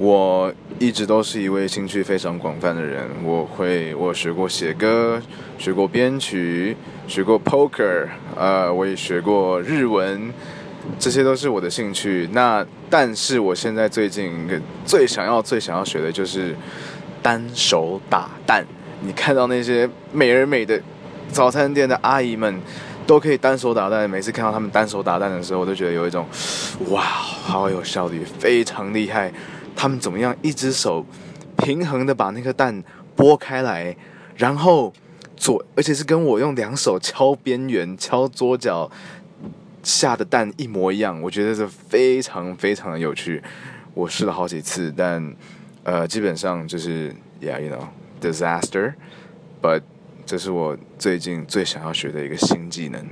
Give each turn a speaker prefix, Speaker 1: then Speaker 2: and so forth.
Speaker 1: 我一直都是一位兴趣非常广泛的人，我会我学过写歌，学过编曲，学过 poker，呃，我也学过日文，这些都是我的兴趣。那但是我现在最近最想要最想要学的就是单手打蛋。你看到那些美而美的早餐店的阿姨们都可以单手打蛋，每次看到他们单手打蛋的时候，我都觉得有一种哇，好有效率，非常厉害。他们怎么样？一只手平衡的把那个蛋拨开来，然后左，而且是跟我用两手敲边缘、敲桌角下的蛋一模一样。我觉得这非常非常的有趣。我试了好几次，但呃，基本上就是，yeah，you know，disaster，but。这是我最近最想要学的一个新技能。